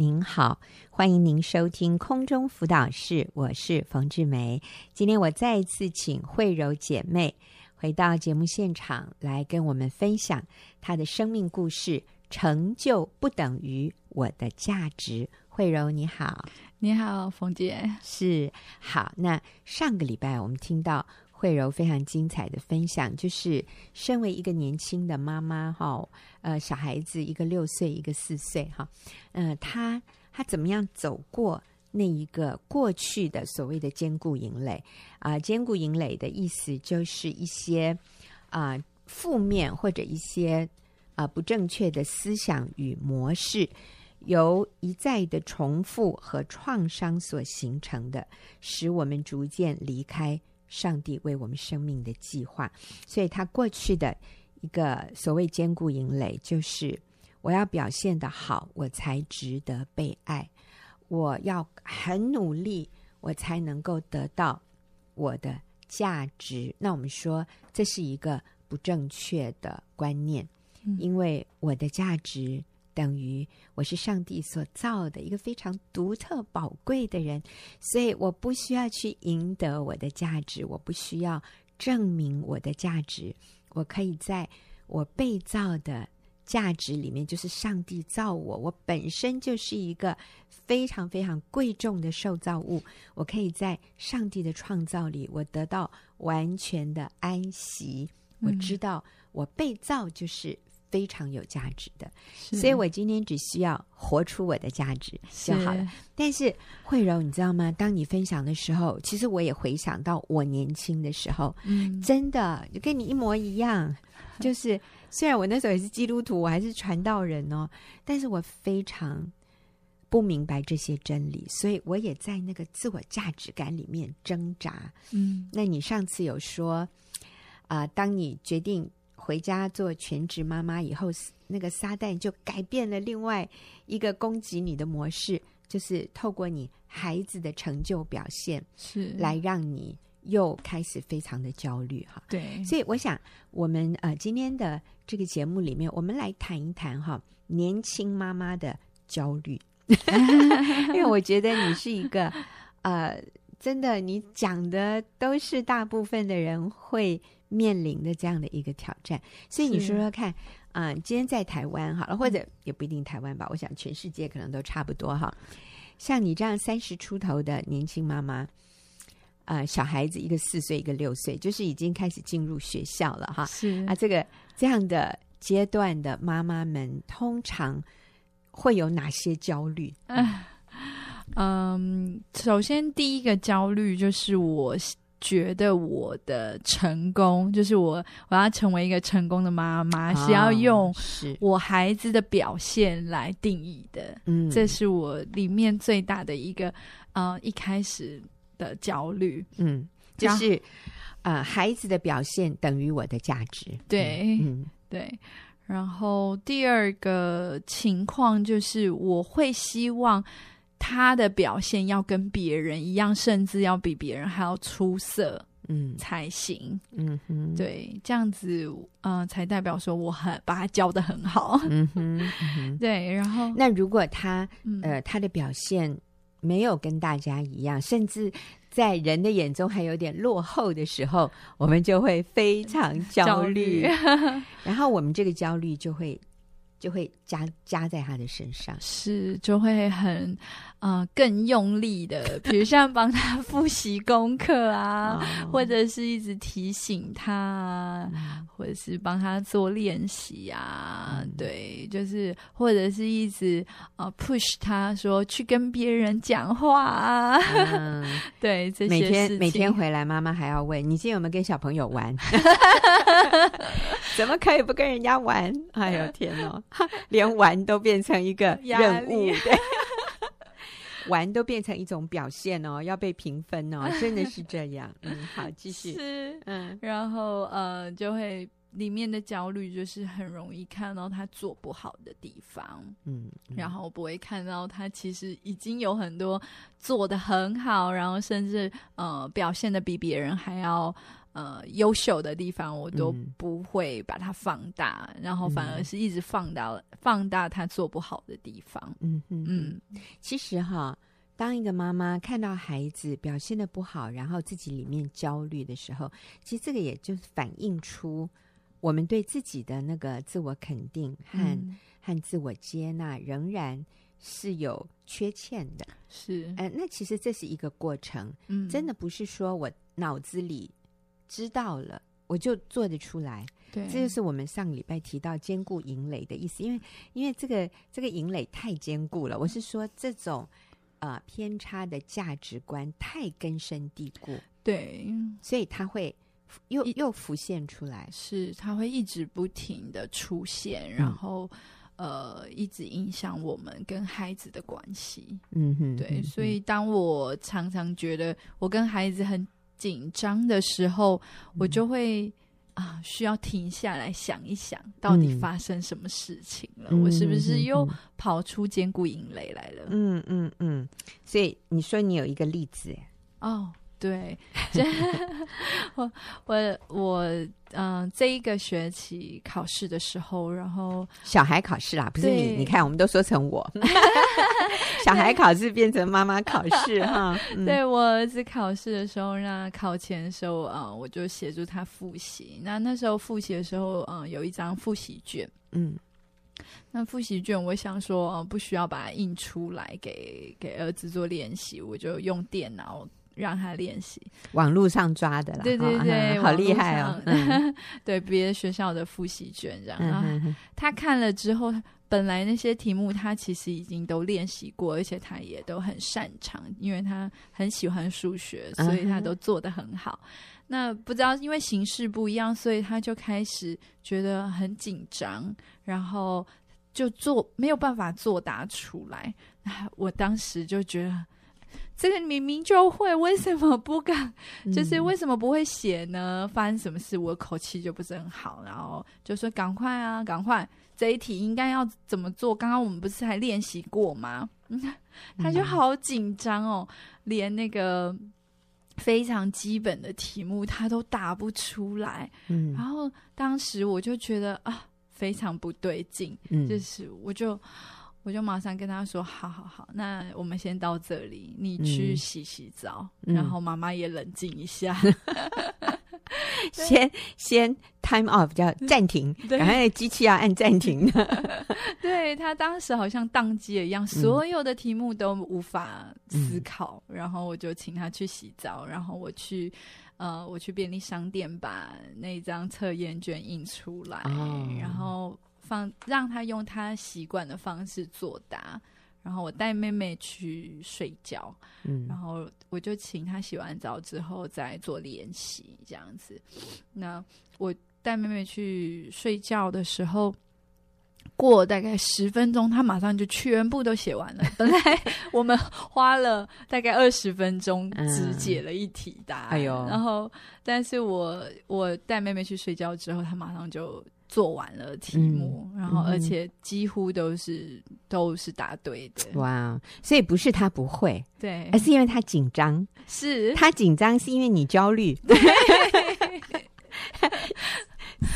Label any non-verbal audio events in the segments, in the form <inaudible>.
您好，欢迎您收听空中辅导室，我是冯志梅。今天我再一次请慧柔姐妹回到节目现场来跟我们分享她的生命故事。成就不等于我的价值。慧柔你好，你好，冯姐是好。那上个礼拜我们听到。慧柔非常精彩的分享，就是身为一个年轻的妈妈，哈，呃，小孩子一个六岁，一个四岁，哈，呃，她她怎么样走过那一个过去的所谓的坚固营垒啊？坚固营垒的意思就是一些啊负面或者一些啊不正确的思想与模式，由一再的重复和创伤所形成的，使我们逐渐离开。上帝为我们生命的计划，所以他过去的一个所谓坚固营垒，就是我要表现得好，我才值得被爱；我要很努力，我才能够得到我的价值。那我们说这是一个不正确的观念，因为我的价值。等于我是上帝所造的一个非常独特宝贵的人，所以我不需要去赢得我的价值，我不需要证明我的价值，我可以在我被造的价值里面，就是上帝造我，我本身就是一个非常非常贵重的受造物，我可以在上帝的创造里，我得到完全的安息，我知道我被造就是。非常有价值的，所以我今天只需要活出我的价值就好了。是。但是慧柔，你知道吗？当你分享的时候，其实我也回想到我年轻的时候，嗯，真的就跟你一模一样。<laughs> 就是虽然我那时候也是基督徒，我还是传道人哦，但是我非常不明白这些真理，所以我也在那个自我价值感里面挣扎。嗯，那你上次有说啊，呃，当你决定。回家做全职妈妈以后，那个撒旦就改变了另外一个攻击你的模式，就是透过你孩子的成就表现，是。来让你又开始非常的焦虑哈。对，所以我想我们呃今天的这个节目里面，我们来谈一谈哈年轻妈妈的焦虑，<laughs> 因为我觉得你是一个呃真的，你讲的都是大部分的人会。面临的这样的一个挑战，所以你说说看，啊、呃，今天在台湾好了，或者也不一定台湾吧，我想全世界可能都差不多哈。像你这样三十出头的年轻妈妈，啊、呃，小孩子一个四岁，一个六岁，就是已经开始进入学校了哈。是啊，这个这样的阶段的妈妈们，通常会有哪些焦虑？嗯，嗯，首先第一个焦虑就是我。觉得我的成功就是我，我要成为一个成功的妈妈，哦、是要用我孩子的表现来定义的。嗯，这是我里面最大的一个，呃，一开始的焦虑。嗯，就是呃，孩子的表现等于我的价值。对，嗯，对。然后第二个情况就是，我会希望。他的表现要跟别人一样，甚至要比别人还要出色，嗯，才行，嗯哼，对，这样子，嗯、呃，才代表说我很把他教的很好，嗯哼，嗯哼。<laughs> 对。然后，那如果他，呃，他的表现没有跟大家一样，甚至在人的眼中还有点落后的时候，我们就会非常焦虑，焦虑。<laughs> 然后我们这个焦虑就会。就会加加在他的身上，是就会很呃更用力的，比如像帮他 <laughs> 复习功课啊，或者是一直提醒他啊，或者是帮他做练习啊，嗯、对，就是或者是一直呃 push 他说去跟别人讲话啊，嗯、<laughs> 对，这些每天每天回来，妈妈还要问你今天有没有跟小朋友玩？<laughs> 怎么可以不跟人家玩？哎呦天呐！连玩都变成一个任务，对，玩都变成一种表现哦，<laughs> 要被评分哦，真的是这样。<laughs> 嗯，好，继续。是，嗯，然后呃，就会里面的焦虑就是很容易看到他做不好的地方，嗯，嗯，然后不会看到他其实已经有很多做的很好，然后甚至呃表现的比别人还要。呃优秀的地方，我都不会把它放大，嗯、然后反而是一直放大、嗯、放大他做不好的地方。嗯嗯嗯，其实哈。当一个妈妈看到孩子表现的不好，然后自己里面焦虑的时候，其实这个也就反映出我们对自己的那个自我肯定和、嗯、和自我接纳仍然是有缺欠的。是，嗯、呃，那其实这是一个过程，嗯，真的不是说我脑子里知道了我就做得出来。对，这就是我们上个礼拜提到坚固营垒的意思，因为因为这个这个营垒太坚固了。我是说这种。呃，偏差的价值观太根深蒂固，对，所以它会又又浮现出来，是它会一直不停的出现，然后、嗯、呃，一直影响我们跟孩子的关系。嗯哼，对，所以当我常常觉得我跟孩子很紧张的时候，嗯、我就会。啊，需要停下来想一想，到底发生什么事情了？嗯、我是不是又跑出坚固营垒来了？嗯嗯嗯。所以你说你有一个例子，哦，对，我我 <laughs> 我，嗯、呃，这一个学期考试的时候，然后小孩考试啦，不是你？你看，我们都说成我。<laughs> 小孩考试变成妈妈考试 <laughs> 哈，对，我儿子考试的时候，那考前的时候啊、呃，我就协助他复习。那那时候复习的时候，嗯、呃，有一张复习卷，嗯，那复习卷我想说，呃，不需要把它印出来给给儿子做练习，我就用电脑让他练习，网络上抓的啦，对对对，哦、好厉害哦，嗯、<laughs> 对，别的学校的复习卷这样，然后他看了之后。本来那些题目他其实已经都练习过，而且他也都很擅长，因为他很喜欢数学，所以他都做得很好。Uh. 那不知道因为形式不一样，所以他就开始觉得很紧张，然后就做没有办法作答出来。我当时就觉得，这个明明就会，为什么不敢？就是为什么不会写呢？发生什么事？我口气就不是很好，然后就说：“赶快啊，赶快！”这一题应该要怎么做？刚刚我们不是还练习过吗？<laughs> 他就好紧张哦，嗯、连那个非常基本的题目他都答不出来。嗯，然后当时我就觉得啊，非常不对劲。嗯，就是我就我就马上跟他说：“好好好，那我们先到这里，你去洗洗澡，嗯、然后妈妈也冷静一下。<laughs> <laughs> 嗯”先先 time off 叫暂停，然后机器要按暂停 <laughs> 对，他当时好像宕机了一样，所有的题目都无法思考。嗯、然后我就请他去洗澡，然后我去呃我去便利商店把那张测验卷印出来，哦、然后放让他用他习惯的方式作答。然后我带妹妹去睡觉，嗯，然后我就请她洗完澡之后再做练习，这样子。那我带妹妹去睡觉的时候，过大概十分钟，她马上就全部都写完了。<laughs> 本来我们花了大概二十分钟只解了一题答案，嗯、哎呦，然后但是我我带妹妹去睡觉之后，她马上就。做完了题目，嗯、然后而且几乎都是、嗯、都是答对的。哇！所以不是他不会，对，而是因为他紧张。是他紧张，是因为你焦虑。<laughs> <laughs>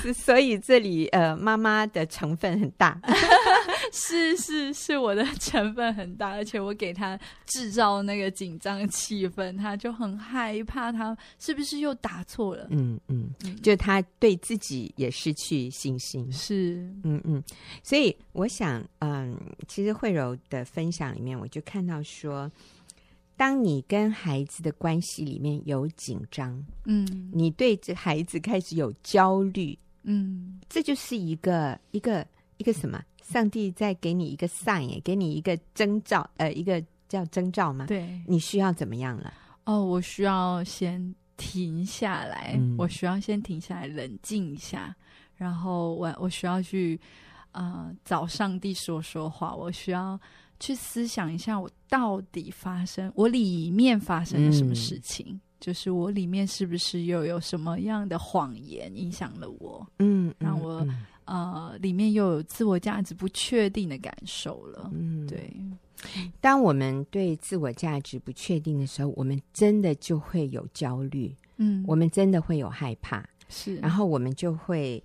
对 <laughs> 所以这里呃，妈妈的成分很大，<laughs> 是是是我的成分很大，而且我给他制造那个紧张气氛，他就很害怕，他是不是又打错了？嗯嗯，嗯。就他对自己也失去信心，是。嗯嗯，所以我想，嗯，其实慧柔的分享里面，我就看到说。当你跟孩子的关系里面有紧张，嗯，你对这孩子开始有焦虑，嗯，这就是一个一个一个什么？上帝在给你一个 sign，给你一个征兆，呃，一个叫征兆吗？对，你需要怎么样了？哦，我需要先停下来，嗯，我需要先停下来，冷静一下，然后我我需要去呃找上帝说说话，我需要。去思想一下，我到底发生，我里面发生了什么事情？嗯、就是我里面是不是又有什么样的谎言影响了我？嗯，让我、嗯、呃里面又有自我价值不确定的感受了。嗯，对。<laughs> 当我们对自我价值不确定的时候，我们真的就会有焦虑。嗯，我们真的会有害怕，是，然后我们就会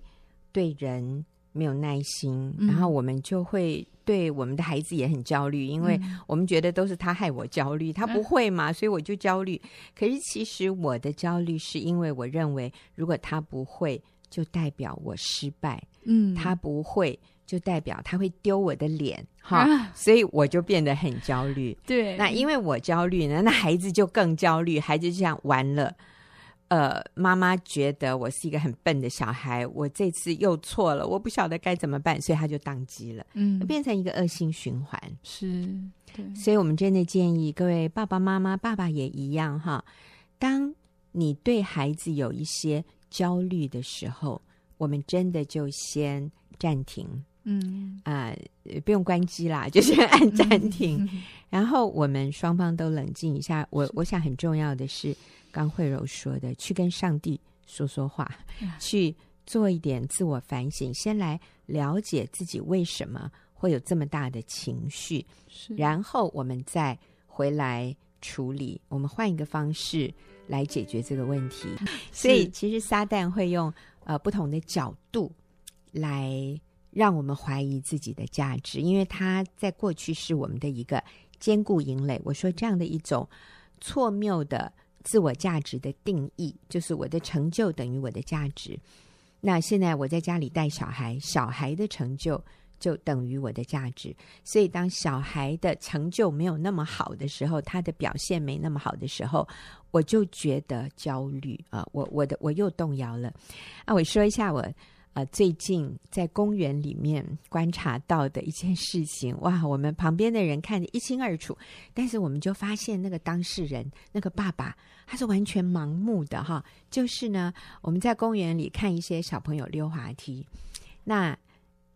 对人没有耐心，嗯、然后我们就会对我们的孩子也很焦虑，因为我们觉得都是他害我焦虑，他不会嘛，所以我就焦虑。可是其实我的焦虑是因为我认为，如果他不会，就代表我失败，嗯，他不会。就代表他会丢我的脸，哈、啊，所以我就变得很焦虑。对，那因为我焦虑呢，那孩子就更焦虑，孩子就想完了。呃，妈妈觉得我是一个很笨的小孩，我这次又错了，我不晓得该怎么办，所以他就当机了，嗯，变成一个恶性循环。是，对，所以我们真的建议各位爸爸妈妈，爸爸也一样哈。当你对孩子有一些焦虑的时候，我们真的就先暂停。嗯啊、呃，不用关机啦，就先按暂停，嗯、然后我们双方都冷静一下。我我想很重要的是，刚慧柔说的，去跟上帝说说话，嗯、去做一点自我反省，先来了解自己为什么会有这么大的情绪，然后我们再回来处理。我们换一个方式来解决这个问题。所以，其实撒旦会用呃不同的角度来。让我们怀疑自己的价值，因为他在过去是我们的一个坚固营垒。我说这样的一种错谬的自我价值的定义，就是我的成就等于我的价值。那现在我在家里带小孩，小孩的成就就等于我的价值。所以当小孩的成就没有那么好的时候，他的表现没那么好的时候，我就觉得焦虑啊！我我的我又动摇了。啊，我说一下我。呃，最近在公园里面观察到的一件事情，哇，我们旁边的人看得一清二楚，但是我们就发现那个当事人，那个爸爸，他是完全盲目的哈。就是呢，我们在公园里看一些小朋友溜滑梯，那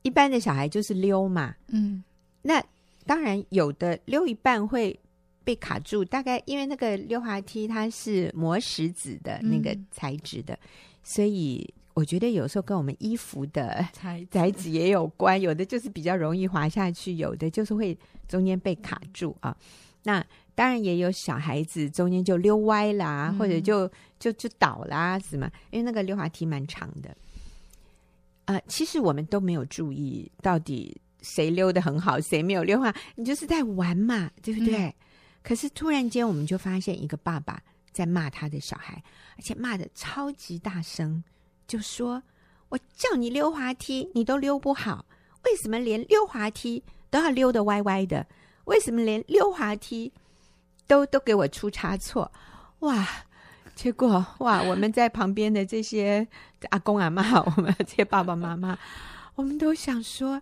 一般的小孩就是溜嘛，嗯，那当然有的溜一半会被卡住，大概因为那个溜滑梯它是磨石子的那个材质的，嗯、所以。我觉得有时候跟我们衣服的材材质也有关，有的就是比较容易滑下去，有的就是会中间被卡住啊。那当然也有小孩子中间就溜歪啦，嗯、或者就就就倒啦，什么？因为那个溜滑梯蛮长的。啊、呃，其实我们都没有注意到底谁溜的很好，谁没有溜啊？你就是在玩嘛，对不对？嗯、可是突然间，我们就发现一个爸爸在骂他的小孩，而且骂的超级大声。就说：“我叫你溜滑梯，你都溜不好，为什么连溜滑梯都要溜得歪歪的？为什么连溜滑梯都都给我出差错？哇！结果哇，我们在旁边的这些阿公阿妈，我们这些爸爸妈妈，我们都想说：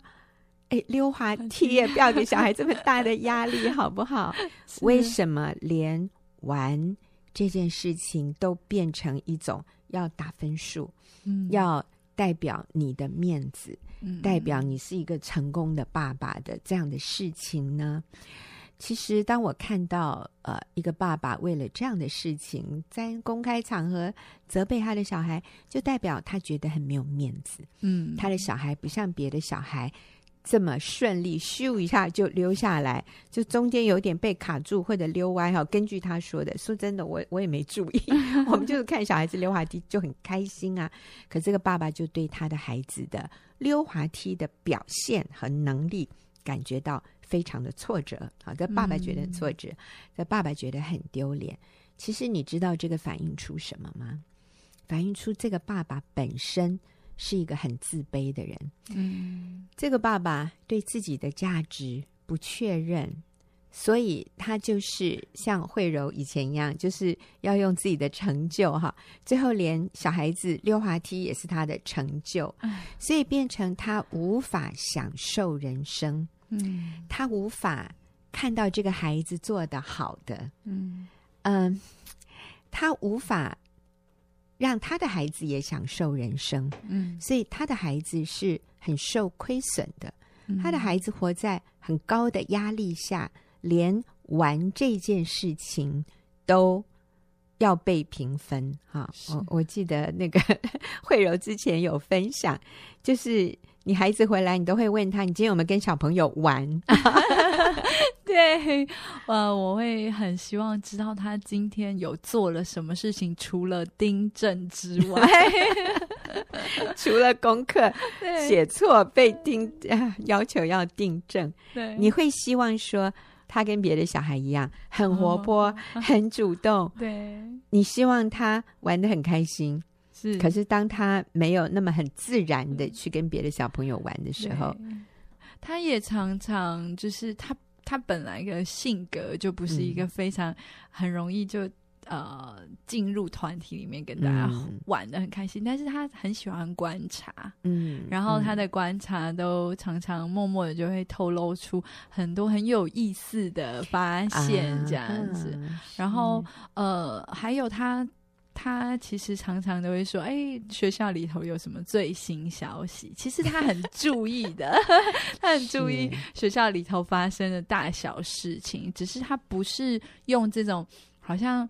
哎，溜滑梯也不要给小孩这么大的压力，好不好？<laughs> 为什么连玩这件事情都变成一种要打分数？”嗯，要代表你的面子，嗯，代表你是一个成功的爸爸的这样的事情呢？其实，当我看到呃一个爸爸为了这样的事情在公开场合责备他的小孩，就代表他觉得很没有面子。嗯，他的小孩不像别的小孩。这么顺利，咻一下就溜下来，就中间有点被卡住或者溜歪哈。根据他说的，说真的，我我也没注意。<laughs> 我们就是看小孩子溜滑梯就很开心啊。可这个爸爸就对他的孩子的溜滑梯的表现和能力感觉到非常的挫折。好，这爸爸觉得挫折，这爸爸觉得很丢脸。其实你知道这个反映出什么吗？反映出这个爸爸本身。是一个很自卑的人，嗯，这个爸爸对自己的价值不确认，所以他就是像慧柔以前一样，就是要用自己的成就哈，最后连小孩子溜滑梯也是他的成就，所以变成他无法享受人生，嗯，他无法看到这个孩子做的好的，嗯。嗯，他无法。让他的孩子也享受人生，嗯，所以他的孩子是很受亏损的。嗯，他的孩子活在很高的压力下，连玩这件事情都要被评分。哈，我我记得那个 <laughs> 慧柔之前有分享，就是你孩子回来，你都会问他，你今天有没有跟小朋友玩？<laughs> 对，呃，我会很希望知道他今天有做了什么事情，除了订正之外，<laughs> 除了功课写错被订 <laughs> 要求要订正，对，你会希望说他跟别的小孩一样很活泼、哦、很主动，对，你希望他玩的很开心，是。可是当他没有那么很自然的去跟别的小朋友玩的时候，他也常常就是他。他本来的性格就不是一个非常很容易就、嗯、呃进入团体里面跟大家玩的很开心，嗯、但是他很喜欢观察，嗯，然后他的观察都常常默默的就会透露出很多很有意思的发现这样子，啊、然后呃还有他。他其实常常都会说：“哎，学校里头有什么最新消息？”其实他很注意的，<laughs> 他很注意学校里头发生的大小事情。只是他不是用这种好像，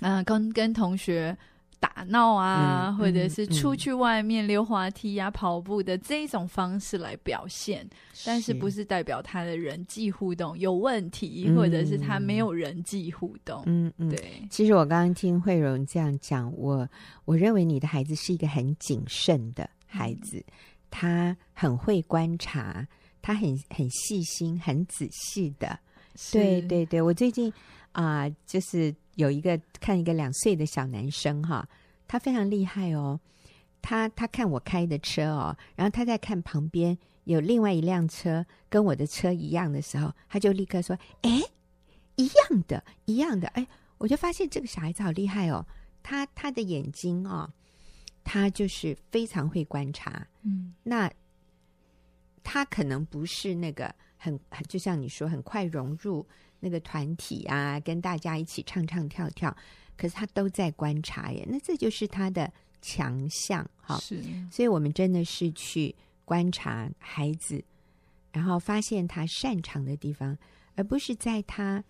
嗯、呃，跟跟同学。打闹啊、嗯，或者是出去外面溜滑梯呀、跑步的这种方式来表现，但是不是代表他的人际互动有问题，嗯、或者是他没有人际互动？嗯嗯，对。其实我刚刚听慧荣这样讲，我我认为你的孩子是一个很谨慎的孩子，嗯、他很会观察，他很很细心、很仔细的。对对对，我最近啊、呃，就是。有一个看一个两岁的小男生哈，他非常厉害哦。他他看我开的车哦，然后他在看旁边有另外一辆车跟我的车一样的时候，他就立刻说：“哎，一样的，一样的。”哎，我就发现这个小孩子好厉害哦。他他的眼睛哦，他就是非常会观察。嗯，那他可能不是那个很就像你说很快融入。那个团体啊，跟大家一起唱唱跳跳，可是他都在观察耶。那这就是他的强项，哈。是，所以我们真的是去观察孩子，然后发现他擅长的地方，而不是在他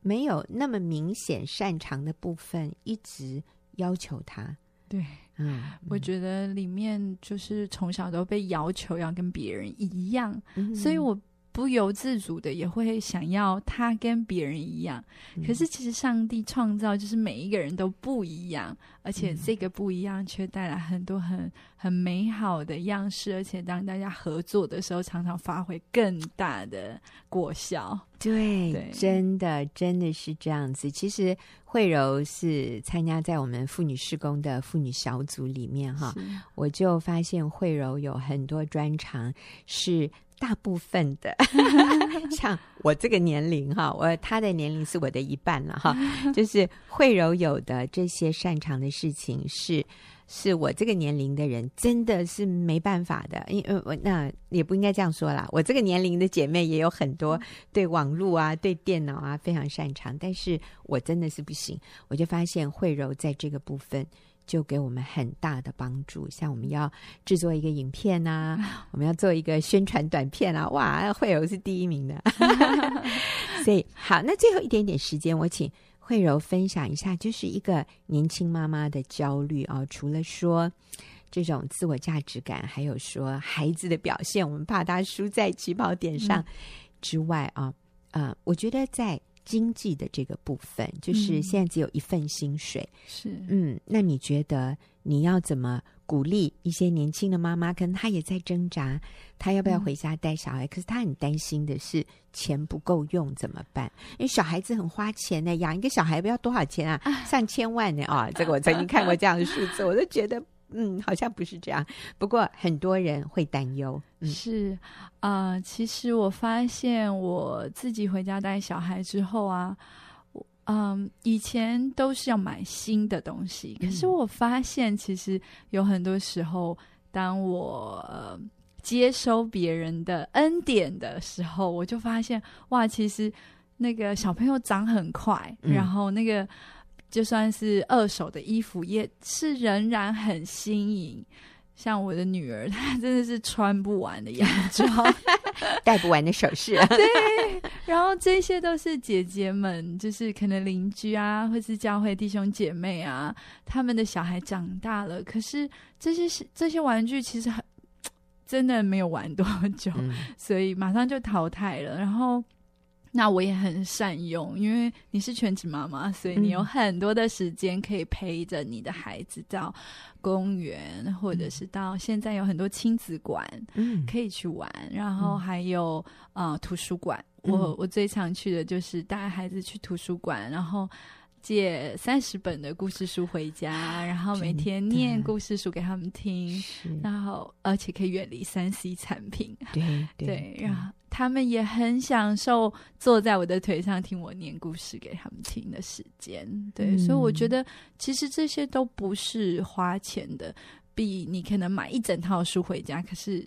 没有那么明显擅长的部分一直要求他。对，嗯，我觉得里面就是从小都被要求要跟别人一样，嗯，所以我。不由自主的也会想要他跟别人一样，嗯，可是其实上帝创造就是每一个人都不一样，而且这个不一样却带来很多很很美好的样式，而且当大家合作的时候，常常发挥更大的果效。对，对，真的真的是这样子。其实慧柔是参加在我们妇女施工的妇女小组里面哈，我就发现慧柔有很多专长是。大部分的，<laughs> 像我这个年龄哈，我他的年龄是我的一半了哈。<laughs> 就是慧柔有的这些擅长的事情是，是是我这个年龄的人真的是没办法的。因为我那也不应该这样说啦，我这个年龄的姐妹也有很多对网络啊、对电脑啊非常擅长，但是我真的是不行。我就发现慧柔在这个部分。就给我们很大的帮助，像我们要制作一个影片啊，<laughs> 我们要做一个宣传短片啊，哇，慧柔是第一名的。<laughs> 所以好，那最后一点点时间，我请慧柔分享一下，就是一个年轻妈妈的焦虑啊，除了说这种自我价值感，还有说孩子的表现，我们怕他输在起跑点上之外啊，呃，我觉得在。经济的这个部分，就是现在只有一份薪水，嗯、是嗯，那你觉得你要怎么鼓励一些年轻的妈妈？可能她也在挣扎，她要不要回家带小孩？嗯、可是她很担心的是钱不够用怎么办？因为小孩子很花钱呢，养一个小孩不要多少钱啊？<laughs> 上千万呢啊！这个我曾经看过这样的数字，<laughs> 我都觉得。嗯，好像不是这样。不过很多人会担忧。嗯、是啊、呃，其实我发现我自己回家带小孩之后啊，嗯、呃，以前都是要买新的东西，可是我发现其实有很多时候，当我、呃、接收别人的恩典的时候，我就发现哇，其实那个小朋友长很快，嗯、然后那个。就算是二手的衣服，也是仍然很新颖。像我的女儿，她真的是穿不完的洋装，<laughs> 戴不完的首饰。<laughs> 对，然后这些都是姐姐们，就是可能邻居啊，或是教会弟兄姐妹啊，他们的小孩长大了，可是这些是这些玩具，其实很真的没有玩多久，嗯，所以马上就淘汰了。然后。那我也很善用，因为你是全职妈妈，所以你有很多的时间可以陪着你的孩子到公园，嗯、或者是到现在有很多亲子馆，嗯，可以去玩。然后还有啊、嗯呃，图书馆，我、嗯、我最常去的就是带孩子去图书馆，然后借三十本的故事书回家，<gasps> 然后每天念故事书给他们听，然后而且可以远离三 C 产品，<laughs> 对对，对，然后。他们也很享受坐在我的腿上听我念故事给他们听的时间，对，嗯、所以我觉得其实这些都不是花钱的，比你可能买一整套书回家，可是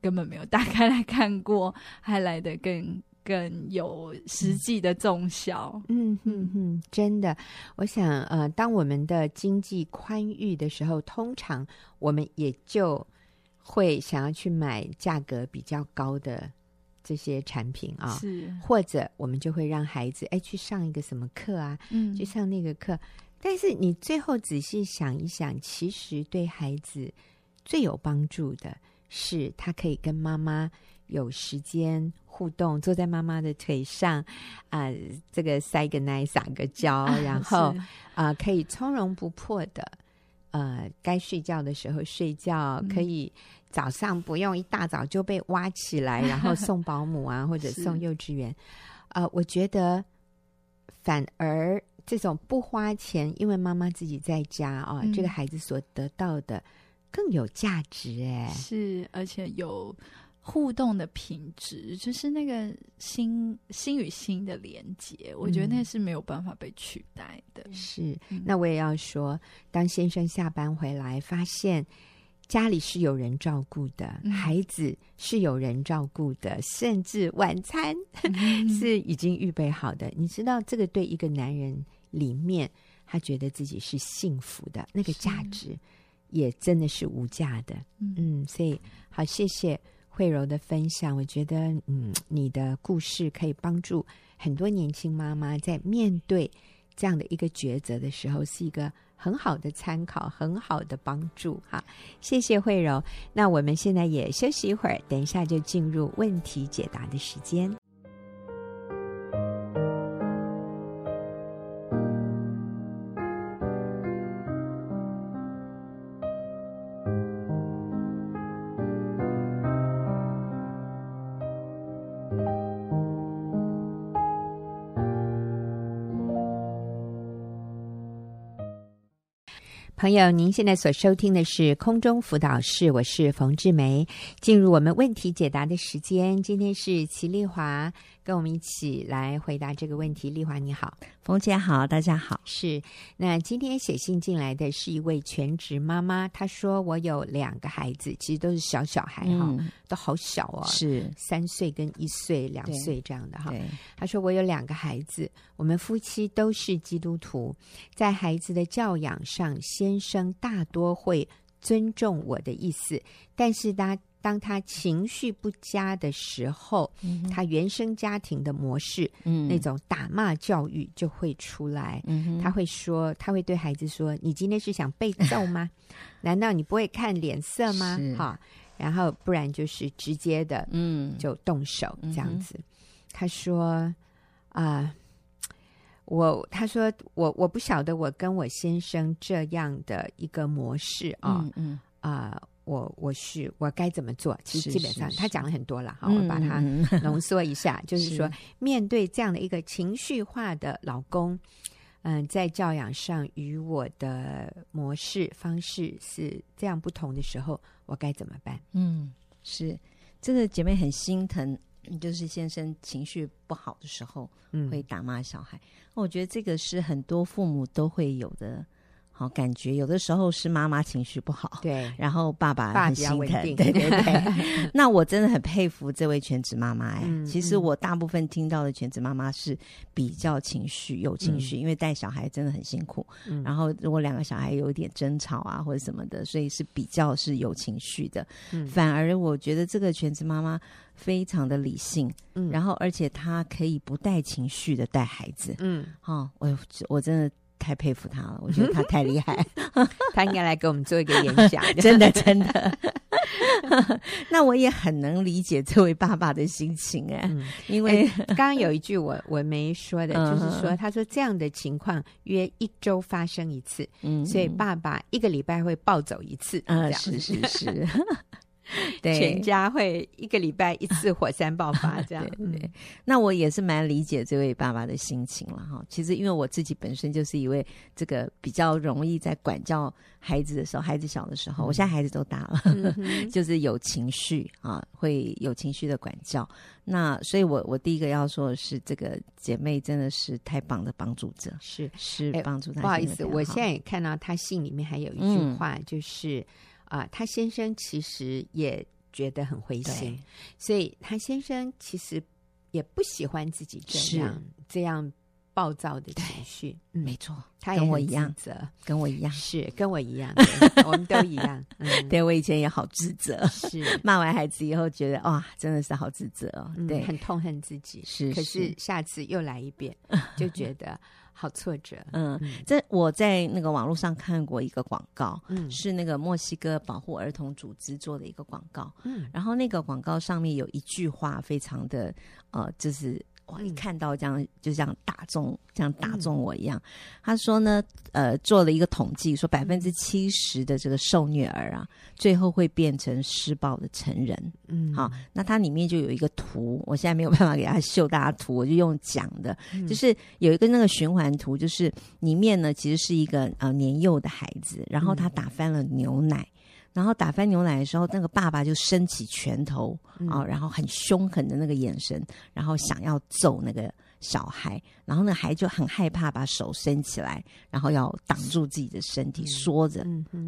根本没有打开来看过，还来得更更有实际的重效。嗯哼哼，真的，我想呃，当我们的经济宽裕的时候，通常我们也就会想要去买价格比较高的。这些产品啊，是或者我们就会让孩子哎去上一个什么课啊，嗯，去上那个课。但是你最后仔细想一想，其实对孩子最有帮助的是，他可以跟妈妈有时间互动，坐在妈妈的腿上啊、呃，这个塞个奶，撒个娇，啊、然后啊、呃，可以从容不迫的，呃，该睡觉的时候睡觉，嗯、可以。早上不用一大早就被挖起来，<laughs> 然后送保姆啊，或者送幼稚园。是呃，我觉得反而这种不花钱，因为妈妈自己在家啊，嗯、这个孩子所得到的更有价值哎。是，而且有互动的品质，就是那个心心与心的连接，我觉得那是没有办法被取代的。嗯、是，那我也要说，当先生下班回来，发现。家里是有人照顾的，嗯、孩子是有人照顾的，甚至晚餐、嗯、<laughs> 是已经预备好的。你知道，这个对一个男人里面，他觉得自己是幸福的，那个价值也真的是无价的。嗯，嗯，所以好，谢谢慧柔的分享。我觉得，嗯，你的故事可以帮助很多年轻妈妈在面对这样的一个抉择的时候，是一个。很好的参考，很好的帮助，哈，谢谢慧柔。那我们现在也休息一会儿，等一下就进入问题解答的时间。朋友，您现在所收听的是空中辅导室，我是冯志梅。进入我们问题解答的时间，今天是齐丽华跟我们一起来回答这个问题。丽华你好，冯姐好，大家好。是，那今天写信进来的是一位全职妈妈，她说我有两个孩子，其实都是小小孩哈，嗯、都好小哦，是三岁跟一岁、两岁这样的哈。她说我有两个孩子，我们夫妻都是基督徒，在孩子的教养上，先。生大多会尊重我的意思，但是当当他情绪不佳的时候，嗯、他原生家庭的模式，嗯、那种打骂教育就会出来。嗯、他会说，他会对孩子说：“你今天是想被揍吗？<laughs> 难道你不会看脸色吗？”哈，然后不然就是直接的，嗯，就动手这样子。嗯、他说：“啊。呃”我他说我我不晓得我跟我先生这样的一个模式啊，嗯嗯啊、呃，我我是我该怎么做？其实基本上他讲了很多了，好，我把它 <laughs> 浓缩一下，嗯、就是说是面对这样的一个情绪化的老公，嗯、呃，在教养上与我的模式方式是这样不同的时候，我该怎么办？嗯，是这个姐妹很心疼。就是先生情绪不好的时候，会打骂小孩。嗯、我觉得这个是很多父母都会有的。好，感觉有的时候是妈妈情绪不好，对，然后爸爸很心疼，对对对。<laughs> 那我真的很佩服这位全职妈妈哎。嗯、其实我大部分听到的全职妈妈是比较情绪有情绪，嗯、因为带小孩真的很辛苦。嗯、然后如果两个小孩有一点争吵啊或者什么的，所以是比较是有情绪的。嗯、反而我觉得这个全职妈妈非常的理性，嗯，然后而且她可以不带情绪的带孩子，嗯，哦，我我真的。太佩服他了，我觉得他太厉害，<laughs> 他应该来给我们做一个演讲，真 <laughs> 的真的。<laughs> 那我也很能理解这位爸爸的心情哎，嗯、因为刚刚有一句我我没说的，就是说他说这样的情况约一周发生一次，嗯，所以爸爸一个礼拜会暴走一次，嗯，是是是。<laughs> <laughs> 对，全家会一个礼拜一次火山爆发，<laughs> 这样。对，对，那我也是蛮理解这位爸爸的心情了哈。其实因为我自己本身就是一位这个比较容易在管教孩子的时候，孩子小的时候，我现在孩子都大了，嗯、就是有情绪啊，会有情绪的管教。那所以我我第一个要说的是，这个姐妹真的是太棒的帮助者，是是帮助他。不好意思，我现在也看到他信里面还有一句话，嗯、就是。啊，他先生其实也觉得很灰心，所以他先生其实也不喜欢自己这样是这样暴躁的情绪。嗯、没错，跟我一样，跟我一样，是跟我一样，<laughs> 我们都一样。嗯、<laughs> 对，我以前也好自责，是 <laughs> 骂完孩子以后觉得哇，真的是好自责哦，对，嗯、很痛恨自己。是，可是下次又来一遍，就觉得。好挫折，嗯，这我在那个网络上看过一个广告，嗯，是那个墨西哥保护儿童组织做的一个广告，嗯，然后那个广告上面有一句话，非常的呃，就是。哇！一看到这样，就这样打中，这样打中我一样。嗯、他说呢，呃，做了一个统计，说百分之七十的这个受虐儿啊，最后会变成施暴的成人。嗯，好，那它里面就有一个图，我现在没有办法给他秀大家图，我就用讲的，嗯、就是有一个那个循环图，就是里面呢其实是一个呃年幼的孩子，然后他打翻了牛奶。嗯然后打翻牛奶的时候，那个爸爸就伸起拳头啊、嗯哦，然后很凶狠的那个眼神，然后想要揍那个。小孩，然后呢，孩子就很害怕，把手伸起来，然后要挡住自己的身体，缩着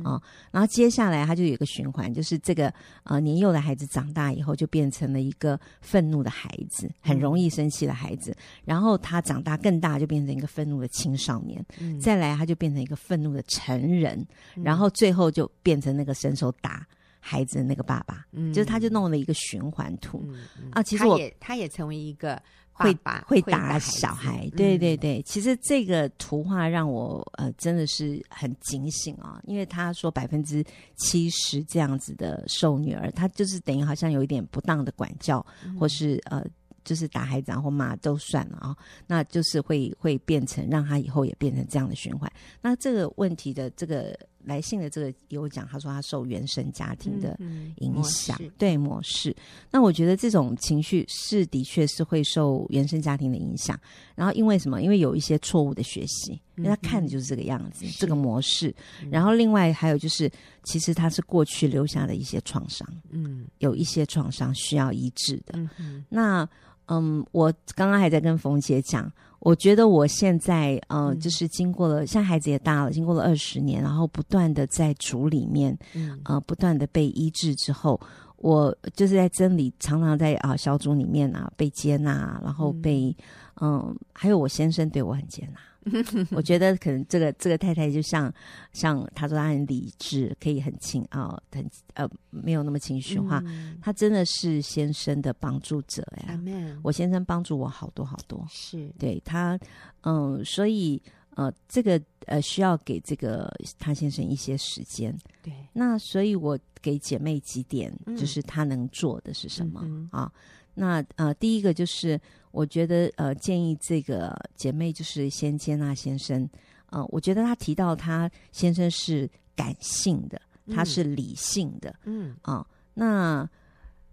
啊。然后接下来他就有一个循环，就是这个呃年幼的孩子长大以后就变成了一个愤怒的孩子，很容易生气的孩子。然后他长大更大，就变成一个愤怒的青少年。再来，他就变成一个愤怒的成人。然后最后就变成那个伸手打孩子的那个爸爸。嗯就是他就弄了一个循环图啊。其实我也他也成为一个。会把会打小孩，对对对。其实这个图画让我呃真的是很警醒啊，因为他说百分之七十这样子的受女儿，他就是等于好像有一点不当的管教，嗯、或是呃就是打孩子或骂都算了啊，那就是会会变成让他以后也变成这样的循环。那这个问题的这个。来信的这个有讲，他说他受原生家庭的影响，嗯嗯、对模式。那我觉得这种情绪是的确是会受原生家庭的影响。然后因为什么？因为有一些错误的学习，因为他看的就是这个样子，嗯、这个模式。然后另外还有就是，其实他是过去留下的一些创伤，嗯，有一些创伤需要医治的。嗯哼那嗯，我刚刚还在跟冯姐讲。我觉得我现在，呃，就是经过了，现在孩子也大了，经过了二十年，然后不断的在主里面，嗯，呃，不断的被医治之后，我就是在真理，常常在啊、呃、小组里面啊被接纳，然后被，嗯、呃，还有我先生对我很接纳。<laughs> 我觉得可能这个这个太太就像像他说他很理智，可以很轻啊，很呃没有那么情绪化。嗯、他真的是先生的帮助者呀。我先生帮助我好多好多，是对他嗯，所以呃这个呃需要给这个他先生一些时间。对，那所以我给姐妹几点，就是他能做的是什么、嗯、啊？那呃第一个就是。我觉得呃，建议这个姐妹就是先接纳先生。呃，我觉得他提到他先生是感性的，他是理性的。嗯啊、呃，那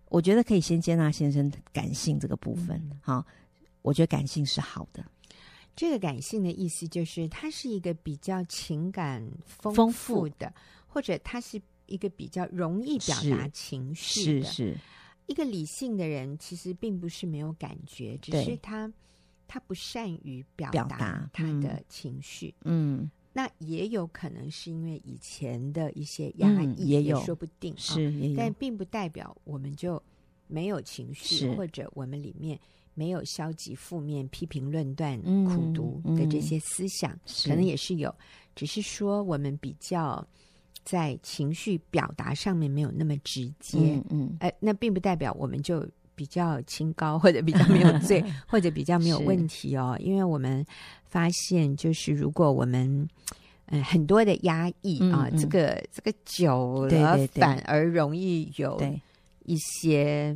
我觉得可以先接纳先生感性这个部分。好、我觉得感性是好的。这个感性的意思就是，他是一个比较情感丰富的，或者他是一个比较容易表达情绪的。是是。是一个理性的人其实并不是没有感觉，只是他他不善于表达他的情绪。嗯，那也有可能是因为以前的一些压抑，嗯、也有也说不定。是，哦、但并不代表我们就没有情绪，或者我们里面没有消极、负面、批评、论断、嗯、苦读的这些思想，嗯、可能也是有，是只是说我们比较。在情绪表达上面没有那么直接，嗯，嗯，呃，那并不代表我们就比较清高或者比较没有罪 <laughs> 或者比较没有问题哦，因为我们发现，就是如果我们嗯很多的压抑啊，这个这个久了反而容易有一些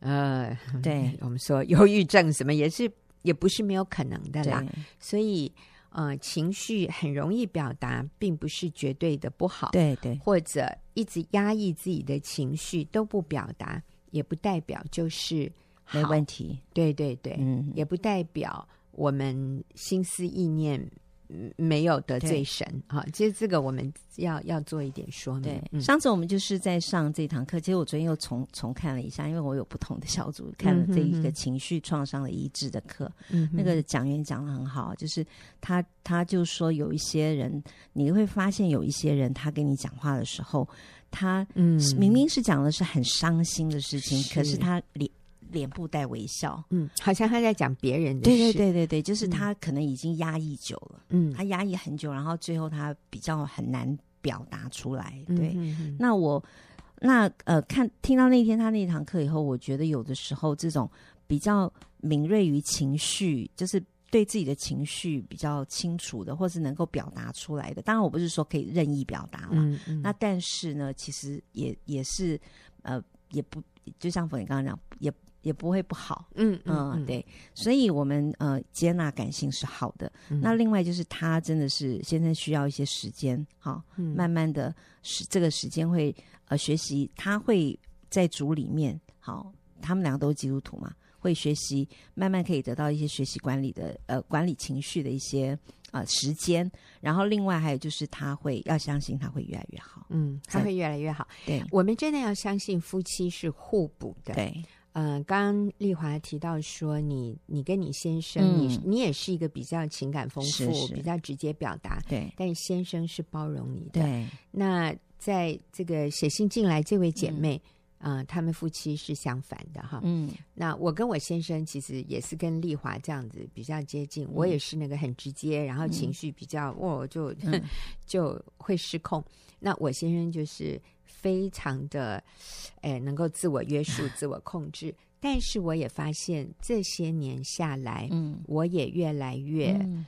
呃，对 <laughs> 我们说忧郁症什么也是也不是没有可能的啦，所以。呃，情绪很容易表达，并不是绝对的不好。对对，或者一直压抑自己的情绪都不表达，也不代表就是没问题。对对对，嗯，也不代表我们心思意念。没有得罪神哈，其实这个我们要要做一点说明。上次我们就是在上这堂课，其实我昨天又重重看了一下，因为我有不同的小组看了这一个情绪创伤的医治的课。嗯，那个讲员讲的很好，就是他他就说有一些人，你会发现有一些人，他跟你讲话的时候，他嗯明明是讲的是很伤心的事情，是可是他脸。脸部带微笑，嗯，好像他在讲别人的事。对对对对对，就是他可能已经压抑久了，嗯，他压抑很久，然后最后他比较很难表达出来。对，嗯、哼哼那我那呃，看听到那天他那堂课以后，我觉得有的时候这种比较敏锐于情绪，就是对自己的情绪比较清楚的，或是能够表达出来的。当然，我不是说可以任意表达了，嗯嗯，那但是呢，其实也也是呃，也不就像冯你刚刚讲也。也不会不好，嗯嗯，嗯，对，所以我们呃接纳感性是好的。嗯、那另外就是他真的是现在需要一些时间，好，嗯、慢慢的是这个时间会呃学习，他会在组里面，好，他们两个都是基督徒嘛，会学习慢慢可以得到一些学习管理的呃管理情绪的一些呃时间。然后另外还有就是他会要相信他会越来越好，嗯，他会越来越好。对，我们真的要相信夫妻是互补的，对。嗯，刚刚丽华提到说你，你你跟你先生，嗯、你你也是一个比较情感丰富、是是比较直接表达，对。但是先生是包容你的，对。那在这个写信进来这位姐妹，啊、他们夫妻是相反的哈。嗯。那我跟我先生其实也是跟丽华这样子比较接近，嗯、我也是那个很直接，然后情绪比较，我、嗯哦、就、嗯、<laughs> 就会失控。那我先生就是。非常的，哎，能够自我约束、<laughs> 自我控制。但是我也发现这些年下来，嗯，我也越来越，啊、嗯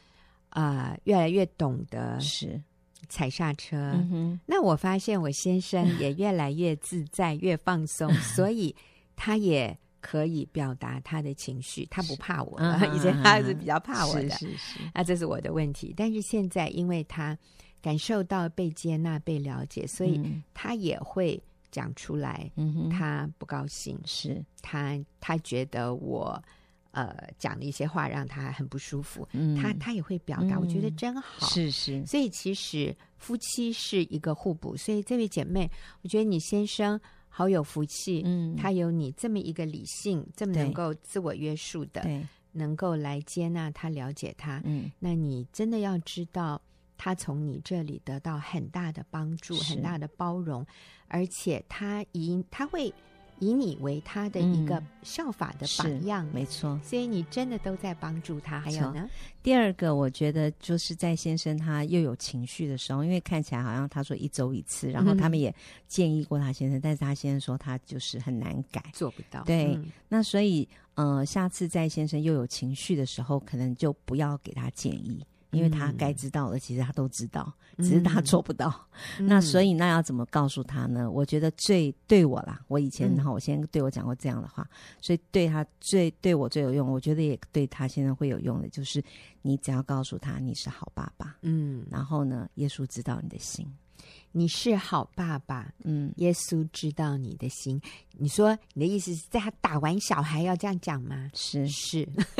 呃，越来越懂得是踩刹车。嗯、那我发现我先生 <laughs> 也越来越自在、越放松，<laughs> 所以他也可以表达他的情绪，他不怕我。以前他是比较怕我的，是是是。那这是我的问题。但是现在，因为他。感受到被接纳、被了解，所以他也会讲出来。嗯，他不高兴，是他他觉得我呃讲的一些话让他很不舒服。嗯，他他也会表达，我觉得真好。是是，所以其实夫妻是一个互补。所以这位姐妹，我觉得你先生好有福气。嗯，他有你这么一个理性、这么能够自我约束的，对，能够来接纳他、了解他。嗯，那你真的要知道。他从你这里得到很大的帮助，很大的包容，而且他以他会以你为他的一个效法的榜样，嗯、没错。所以你真的都在帮助他。还有呢，第二个，我觉得就是在先生他又有情绪的时候，因为看起来好像他说一周一次，然后他们也建议过他先生，嗯、但是他先生说他就是很难改，做不到。对，嗯、那所以呃，下次在先生又有情绪的时候，可能就不要给他建议。因为他该知道的，其实他都知道，只是他做不到。<laughs> 嗯、那所以，那要怎么告诉他呢？我觉得最对我啦，我以前哈，我先对我讲过这样的话，嗯、所以对他最对我最有用，我觉得也对他现在会有用的，就是你只要告诉他你是好爸爸，嗯，然后呢，耶稣知道你的心。你是好爸爸，嗯，耶稣知道你的心。你说你的意思是在他打完小孩要这样讲吗？是是，<laughs>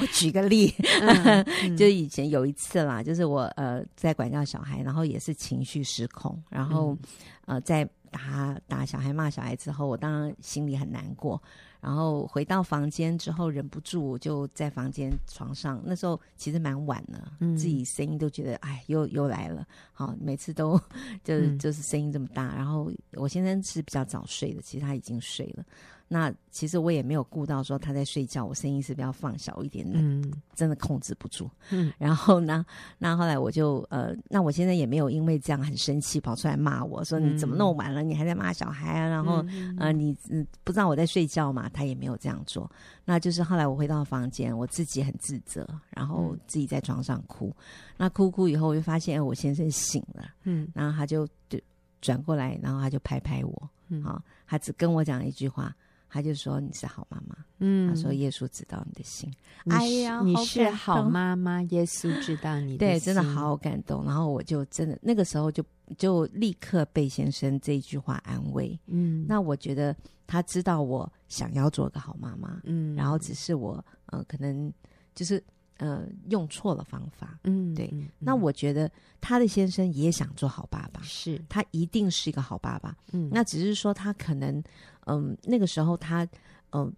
我举个例，嗯嗯、就以前有一次啦，就是我呃在管教小孩，然后也是情绪失控，然后、嗯、呃在打打小孩骂小孩之后，我当然心里很难过。然后回到房间之后，忍不住就在房间床上。那时候其实蛮晚了，嗯、自己声音都觉得哎，又又来了。好，每次都就是就是声音这么大。嗯、然后我先生是比较早睡的，其实他已经睡了。那其实我也没有顾到说他在睡觉，我声音是不是要放小一点的？嗯，真的控制不住。嗯，然后呢，那后来我就呃，那我现在也没有因为这样很生气跑出来骂我说你怎么弄晚了，你还在骂小孩啊？然后、嗯、呃，你嗯不知道我在睡觉嘛？话，他也没有这样做。那就是后来我回到房间，我自己很自责，然后自己在床上哭。嗯、那哭哭以后，我就发现我先生醒了，嗯，然后他就就转过来，然后他就拍拍我，嗯，好，他只跟我讲一句话。他就说你是好妈妈，嗯，他说耶稣知道你的心，哎呀，你是好妈妈，耶稣知道你的心，对，真的好好感动。然后我就真的那个时候就就立刻被先生这一句话安慰，嗯，那我觉得他知道我想要做个好妈妈，嗯，然后只是我呃可能就是。呃，用错了方法，嗯，对。嗯、那我觉得他的先生也想做好爸爸，是。他一定是一个好爸爸，嗯。那只是说他可能，嗯、呃，那个时候他，嗯、呃，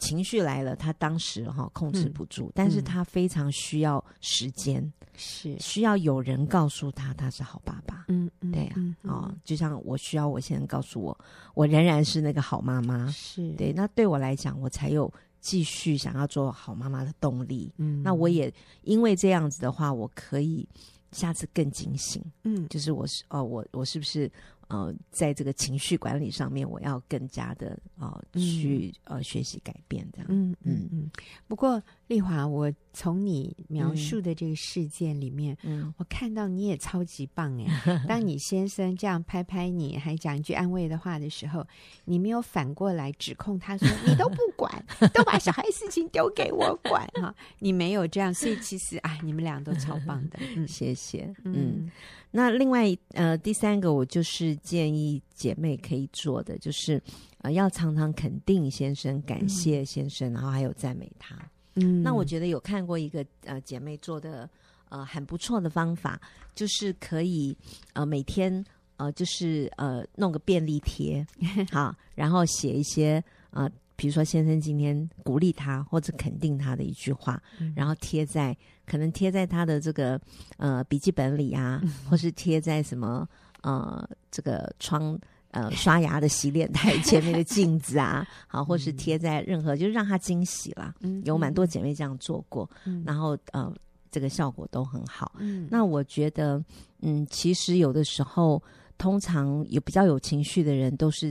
情绪来了，他当时哈、哦、控制不住，嗯、但是他非常需要时间，是。需要有人告诉他他是好爸爸，嗯嗯，对啊，哦，就像我需要我先生告诉我，我仍然是那个好妈妈，是。对。那对我来讲，我才有。继续想要做好妈妈的动力，嗯，那我也因为这样子的话，我可以下次更警醒，嗯，就是我是哦，我我是不是？呃，在这个情绪管理上面，我要更加的呃去呃学习改变这样。嗯嗯嗯。不过丽华，我从你描述的这个事件里面，嗯，我看到你也超级棒哎。<laughs> 当你先生这样拍拍你，还讲一句安慰的话的时候，你没有反过来指控他说 <laughs> 你都不管，都把小孩事情丢给我管哈。你没有这样，所以其实啊，你们俩都超棒的。嗯，<laughs> 谢谢。嗯。那另外呃，第三个我就是建议姐妹可以做的，就是呃，要常常肯定先生，感谢先生，嗯、然后还有赞美他。嗯，那我觉得有看过一个呃姐妹做的呃很不错的方法，就是可以呃每天呃就是呃弄个便利贴，<laughs> 好，然后写一些呃。比如说，先生今天鼓励他或者肯定他的一句话，嗯、然后贴在可能贴在他的这个呃笔记本里啊，嗯、<laughs> 或是贴在什么呃这个窗呃刷牙的洗脸台 <laughs> 前面的镜子啊，好，或是贴在任何，就是让他惊喜啦。嗯、有蛮多姐妹这样做过，嗯、然后呃这个效果都很好。嗯、那我觉得，嗯，其实有的时候。通常有比较有情绪的人，都是